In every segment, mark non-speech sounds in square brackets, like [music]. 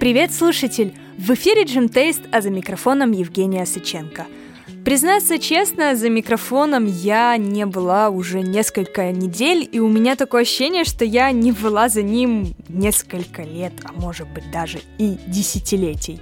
Привет, слушатель! В эфире Джим Тейст, а за микрофоном Евгения Сыченко. Признаться честно, за микрофоном я не была уже несколько недель, и у меня такое ощущение, что я не была за ним несколько лет, а может быть даже и десятилетий.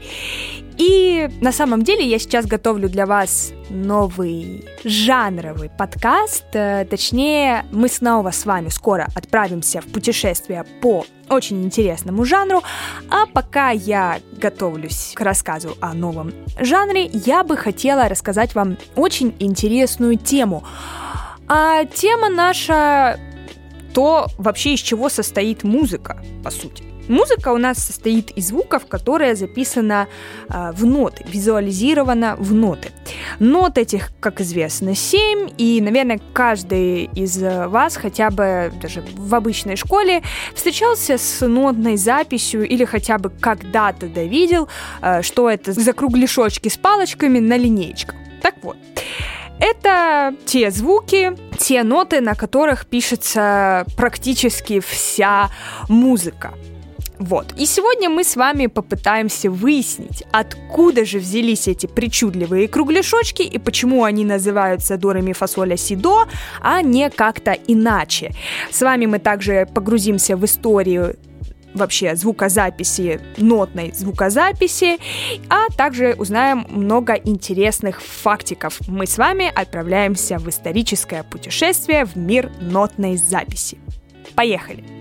И на самом деле я сейчас готовлю для вас новый жанровый подкаст. Э, точнее, мы снова с вами скоро отправимся в путешествие по очень интересному жанру. А пока я готовлюсь к рассказу о новом жанре, я бы хотела рассказать вам очень интересную тему. А тема наша то вообще из чего состоит музыка, по сути. Музыка у нас состоит из звуков, которые записана э, в ноты, визуализирована в ноты. Нот этих, как известно, 7, и, наверное, каждый из вас хотя бы даже в обычной школе встречался с нотной записью или хотя бы когда-то довидел, э, что это за кругляшочки с палочками на линеечках. Так вот, это те звуки, те ноты, на которых пишется практически вся музыка. Вот. И сегодня мы с вами попытаемся выяснить, откуда же взялись эти причудливые кругляшочки и почему они называются дорами фасоля сидо, а не как-то иначе. С вами мы также погрузимся в историю вообще звукозаписи, нотной звукозаписи, а также узнаем много интересных фактиков. Мы с вами отправляемся в историческое путешествие в мир нотной записи. Поехали!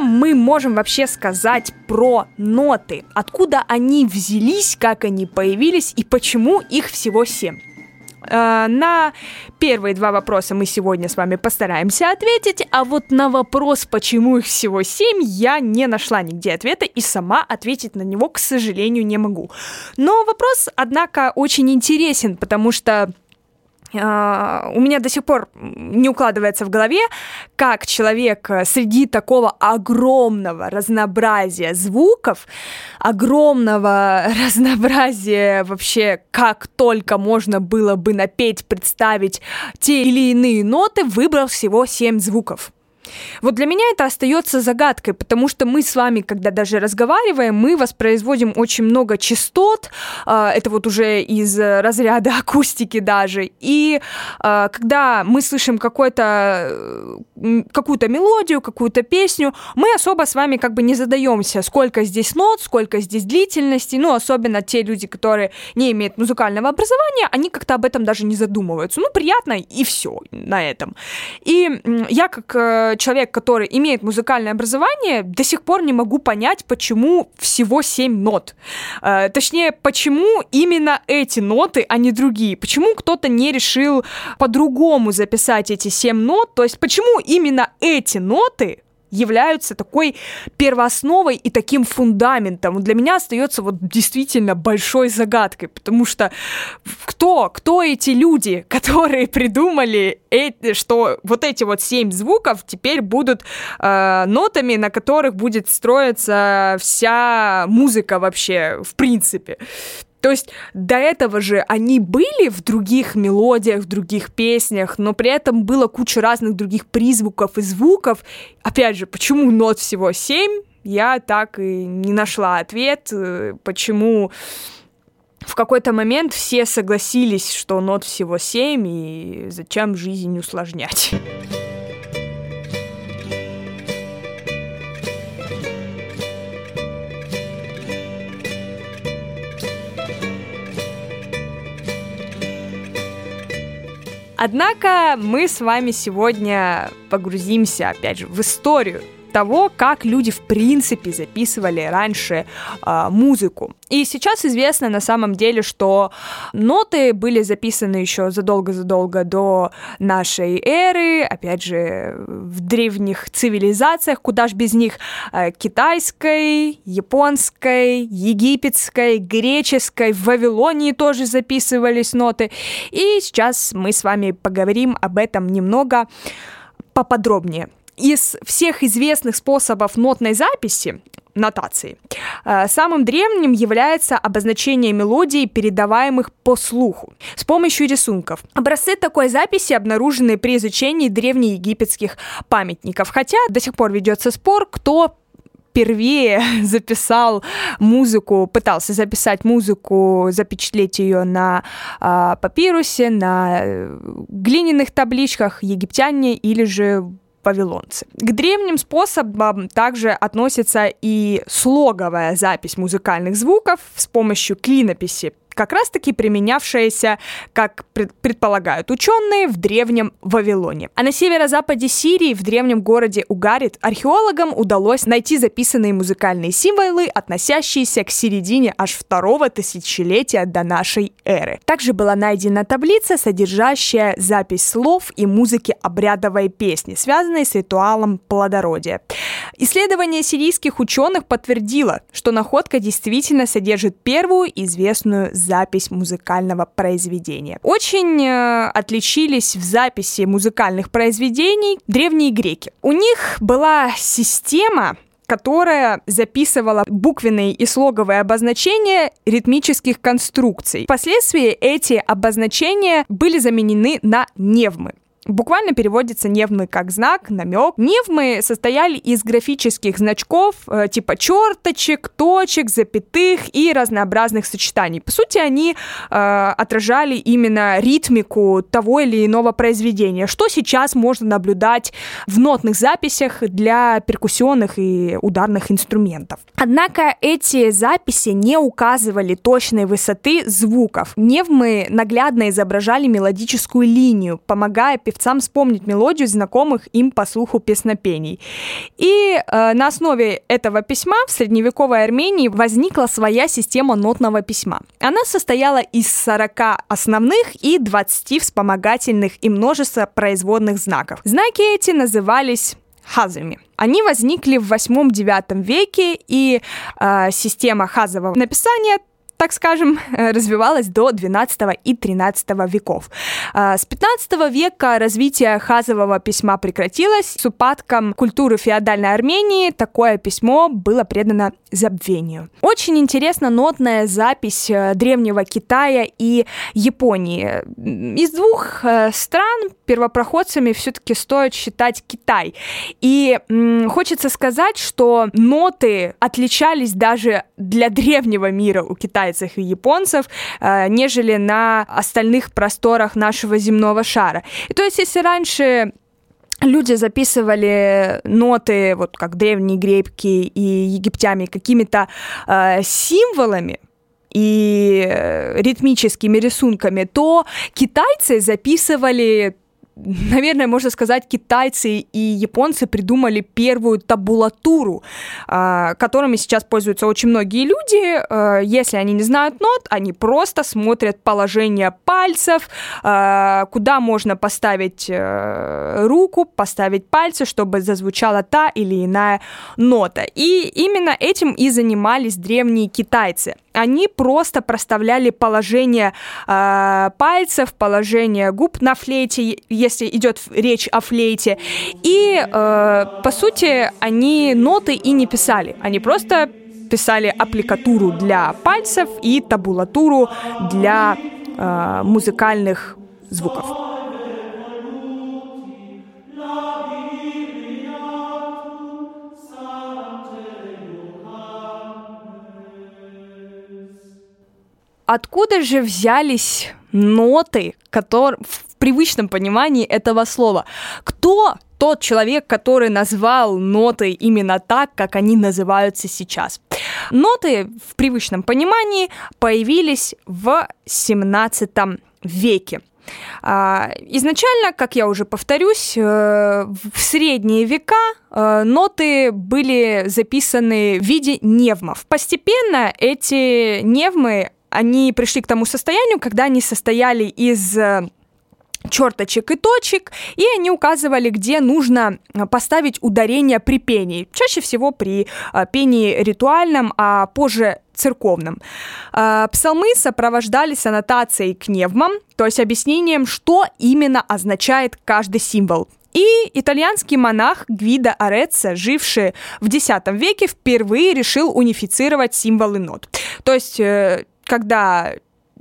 Мы можем вообще сказать про ноты? Откуда они взялись, как они появились и почему их всего семь? Э, на первые два вопроса мы сегодня с вами постараемся ответить, а вот на вопрос, почему их всего семь, я не нашла нигде ответа и сама ответить на него, к сожалению, не могу. Но вопрос, однако, очень интересен, потому что у меня до сих пор не укладывается в голове, как человек э, среди такого огромного разнообразия звуков, огромного [laughs] разнообразия вообще, как только можно было бы напеть, представить те или иные ноты, выбрал всего семь звуков. Вот для меня это остается загадкой, потому что мы с вами, когда даже разговариваем, мы воспроизводим очень много частот, а, это вот уже из разряда [laughs] акустики даже, и а, когда мы слышим какую-то какую-то мелодию, какую-то песню, мы особо с вами как бы не задаемся, сколько здесь нот, сколько здесь длительности, ну, особенно те люди, которые не имеют музыкального образования, они как-то об этом даже не задумываются. Ну, приятно, и все на этом. И я как э, человек, который имеет музыкальное образование, до сих пор не могу понять, почему всего 7 нот. Э, точнее, почему именно эти ноты, а не другие. Почему кто-то не решил по-другому записать эти 7 нот? То есть, почему именно эти ноты являются такой первоосновой и таким фундаментом. Для меня остается вот действительно большой загадкой, потому что кто, кто эти люди, [laughs] которые придумали, что вот эти вот семь звуков теперь будут э, нотами, на которых будет строиться вся музыка вообще, в принципе. То есть до этого же они были в других мелодиях, в других песнях, но при этом было куча разных других призвуков и звуков. Опять же, почему нот всего семь? Я так и не нашла ответ, э, почему в какой-то момент все согласились, что нот всего семь, и зачем жизнь усложнять. Однако мы с вами сегодня погрузимся, опять же, в историю того, как люди в принципе записывали раньше э, музыку. И сейчас известно на самом деле, что ноты были записаны еще задолго-задолго до нашей эры, опять же, в древних цивилизациях, куда ж без них, э, китайской, японской, египетской, греческой, в Вавилонии тоже записывались ноты. И сейчас мы с вами поговорим об этом немного поподробнее. Из всех известных способов нотной записи, нотации. Э, самым древним является обозначение мелодий, передаваемых по слуху, с помощью рисунков. Образцы такой записи обнаружены при изучении древнеегипетских памятников, хотя до сих пор ведется спор, кто впервые [laughs] записал музыку, пытался записать музыку, запечатлеть ее на э, папирусе, на глиняных табличках, египтяне или же вавилонцы. К древним способам также относится и слоговая запись музыкальных звуков с помощью клинописи как раз-таки применявшаяся, как предполагают ученые, в древнем Вавилоне. А на северо-западе Сирии, в древнем городе Угарит, археологам удалось найти записанные музыкальные символы, относящиеся к середине аж второго тысячелетия до нашей эры. Также была найдена таблица, содержащая запись слов и музыки обрядовой песни, связанной с ритуалом плодородия. Исследование сирийских ученых подтвердило, что находка действительно содержит первую известную музыкального произведения. Очень э, отличились в записи музыкальных произведений древние греки. У них была система, которая записывала буквенные и слоговые обозначения ритмических конструкций. Впоследствии эти обозначения были заменены на невмы. Буквально переводится невмы как знак, намек. Невмы состояли из графических значков э, типа черточек, точек, запятых и разнообразных сочетаний. По сути, они э, отражали именно ритмику того или иного произведения, что сейчас можно наблюдать в нотных записях для перкуссионных и ударных инструментов. Однако эти записи не указывали точной высоты звуков. Невмы наглядно изображали мелодическую линию, помогая певцам вспомнить мелодию знакомых им по слуху песнопений. И э, на основе этого письма в средневековой Армении возникла своя система нотного письма. Она состояла из 40 основных и 20 вспомогательных и множества производных знаков. Знаки эти назывались хазами. Они возникли в 8-9 веке, и э, система хазового написания так скажем, э, развивалась до 12 и 13 веков. А, с 15 века развитие хазового письма прекратилось. С упадком культуры феодальной Армении такое письмо было предано забвению. Очень интересна нотная запись э, древнего Китая и Японии. Из двух э, стран первопроходцами все-таки стоит считать Китай. И м, хочется сказать, что ноты отличались даже для древнего мира у китайцев китайцев и японцев, э, нежели на остальных просторах нашего земного шара. И то есть, если раньше люди записывали ноты, вот как древние греки и египтяне, какими-то э, символами, и э, ритмическими рисунками, то китайцы записывали наверное, можно сказать, китайцы и японцы придумали первую табулатуру, а, которыми сейчас пользуются очень многие люди. А, если они не знают нот, они просто смотрят положение пальцев, а, куда можно поставить э, руку, поставить пальцы, чтобы зазвучала та или иная нота. И именно этим и занимались древние китайцы они просто проставляли положение э, пальцев, положение губ на флейте, если идет речь о флейте. И, э, по сути, они ноты и не писали. Они просто писали аппликатуру для пальцев и табулатуру для э, музыкальных звуков. Откуда же взялись ноты, которые в привычном понимании этого слова? Кто тот человек, который назвал ноты именно так, как они называются сейчас? Ноты в привычном понимании появились в 17 веке. А, изначально, как я уже повторюсь, э, в средние века э, ноты были записаны в виде невмов. Постепенно эти невмы они пришли к тому состоянию, когда они состояли из э, черточек и точек, и они указывали, где нужно э, поставить ударение при пении. Чаще всего при э, пении ритуальном, а позже церковном. Псалмы сопровождались аннотацией к невмам, то есть объяснением, что именно означает каждый символ. И итальянский монах Гвида Ореца, живший в X веке, впервые решил унифицировать символы нот. То есть когда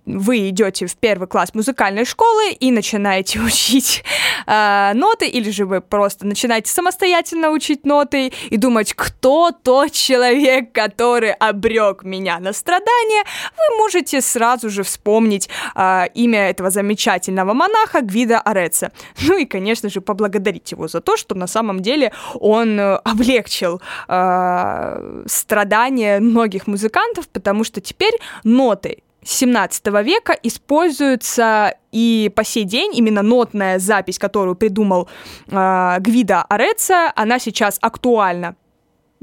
вы идете в первый класс музыкальной школы и начинаете [laughs] учить э, ноты, или же вы просто начинаете самостоятельно учить ноты и думать, кто тот человек, который обрек меня на страдания, вы можете сразу же вспомнить э, имя этого замечательного монаха Гвида Ореца. [laughs] Ну и, конечно же, поблагодарить его за то, что на самом деле он э, облегчил э, страдания многих музыкантов, потому что теперь ноты 17 века используется и по сей день именно нотная запись, которую придумал э, Гвида Ореца, она сейчас актуальна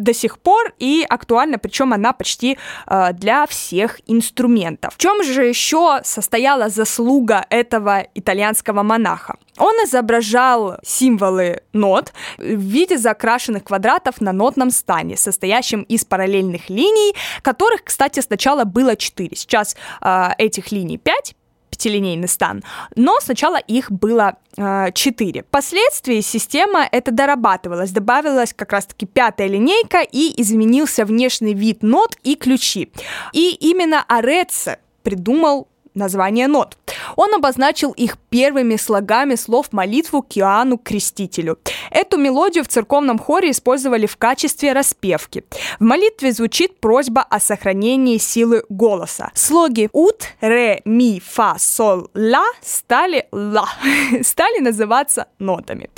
до сих пор и актуальна, причем она почти э, для всех инструментов. В чем же еще состояла заслуга этого итальянского монаха? Он изображал символы нот в виде закрашенных квадратов на нотном стане, состоящем из параллельных линий, которых, кстати, сначала было 4. Сейчас э, этих линий 5, пятилинейный стан, но сначала их было э, 4. Впоследствии система это дорабатывалась, добавилась как раз-таки пятая линейка и изменился внешний вид нот и ключи. И именно Ореце придумал название нот. Он обозначил их первыми слогами слов молитву к Иоанну Крестителю. Эту мелодию в церковном хоре использовали в качестве распевки. В молитве звучит просьба о сохранении силы голоса. Слоги ут, ре, ми, фа, сол, ла стали ла, [laughs] стали называться нотами.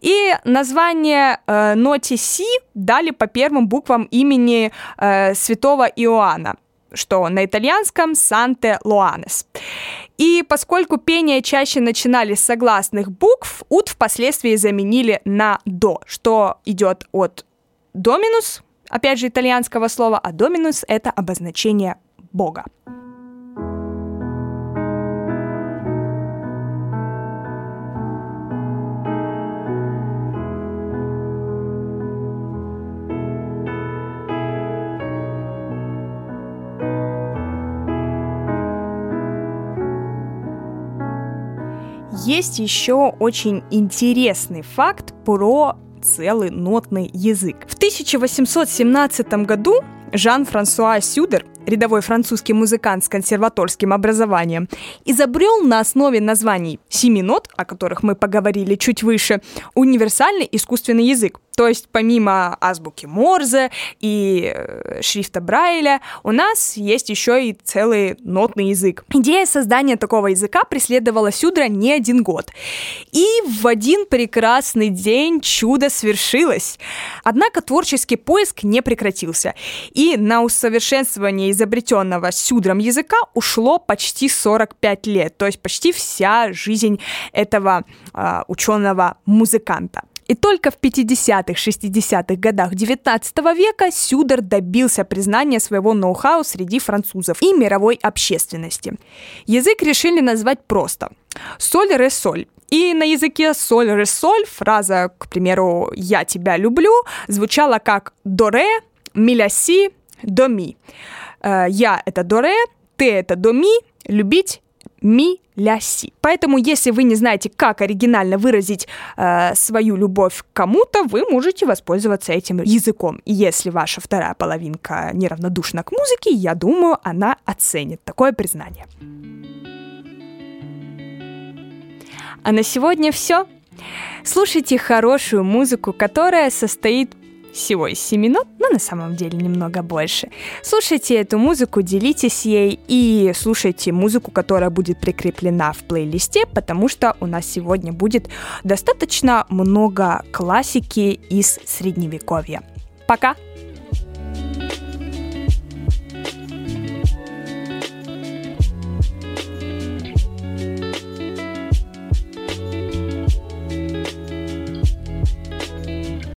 И название э, ноте си дали по первым буквам имени э, святого Иоанна что на итальянском «Санте Луанес». И поскольку пение чаще начинали с согласных букв, ут впоследствии заменили на до, что идет от доминус, опять же итальянского слова, а доминус — это обозначение Бога. Есть еще очень интересный факт про целый нотный язык. В 1817 году Жан-Франсуа Сюдер, рядовой французский музыкант с консерваторским образованием, изобрел на основе названий семи нот, о которых мы поговорили чуть выше, универсальный искусственный язык, то есть помимо азбуки Морзе и э, шрифта Брайля, у нас есть еще и целый нотный язык. Идея создания такого языка преследовала Сюдра не один год. И в один прекрасный день чудо свершилось. Однако творческий поиск не прекратился. И на усовершенствование изобретенного Сюдром языка ушло почти 45 лет, то есть почти вся жизнь этого э, ученого-музыканта. И только в 50-х, 60-х годах 19 века Сюдер добился признания своего ноу-хау среди французов и мировой общественности. Язык решили назвать просто «соль ре соль». И на языке соль ре соль фраза, к примеру, «я тебя люблю» звучала как «до ре», «ми ля си», «до ми». Э, «Я» — это «до ре», «ты» — это «до ми», «любить» ми ля си. Поэтому, если вы не знаете, как оригинально выразить э, свою любовь к кому-то, вы можете воспользоваться этим языком. И если ваша вторая половинка неравнодушна к музыке, я думаю, она оценит такое признание. А на сегодня все. Слушайте хорошую музыку, которая состоит всего из 7 минут, но на самом деле немного больше. Слушайте эту музыку, делитесь ей и слушайте музыку, которая будет прикреплена в плейлисте, потому что у нас сегодня будет достаточно много классики из средневековья. Пока!